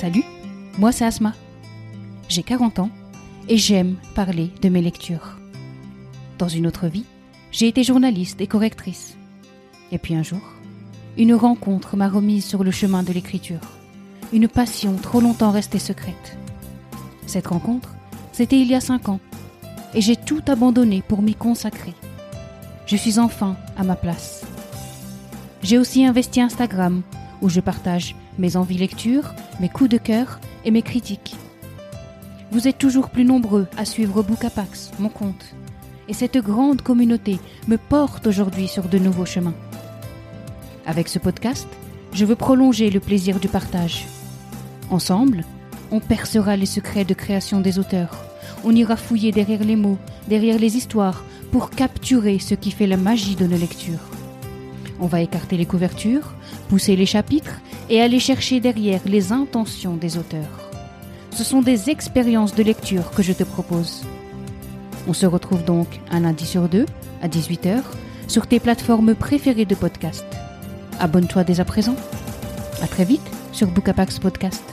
Salut, moi c'est Asma. J'ai 40 ans et j'aime parler de mes lectures. Dans une autre vie, j'ai été journaliste et correctrice. Et puis un jour, une rencontre m'a remise sur le chemin de l'écriture. Une passion trop longtemps restée secrète. Cette rencontre, c'était il y a cinq ans, et j'ai tout abandonné pour m'y consacrer. Je suis enfin à ma place. J'ai aussi investi Instagram, où je partage mes envies lecture, mes coups de cœur et mes critiques. Vous êtes toujours plus nombreux à suivre Bookapax, mon compte, et cette grande communauté me porte aujourd'hui sur de nouveaux chemins. Avec ce podcast, je veux prolonger le plaisir du partage. Ensemble, on percera les secrets de création des auteurs. On ira fouiller derrière les mots, derrière les histoires, pour capturer ce qui fait la magie de nos lectures. On va écarter les couvertures, pousser les chapitres et aller chercher derrière les intentions des auteurs. Ce sont des expériences de lecture que je te propose. On se retrouve donc un lundi sur deux, à 18h, sur tes plateformes préférées de podcast. Abonne-toi dès à présent. À très vite sur Bookapax Podcast.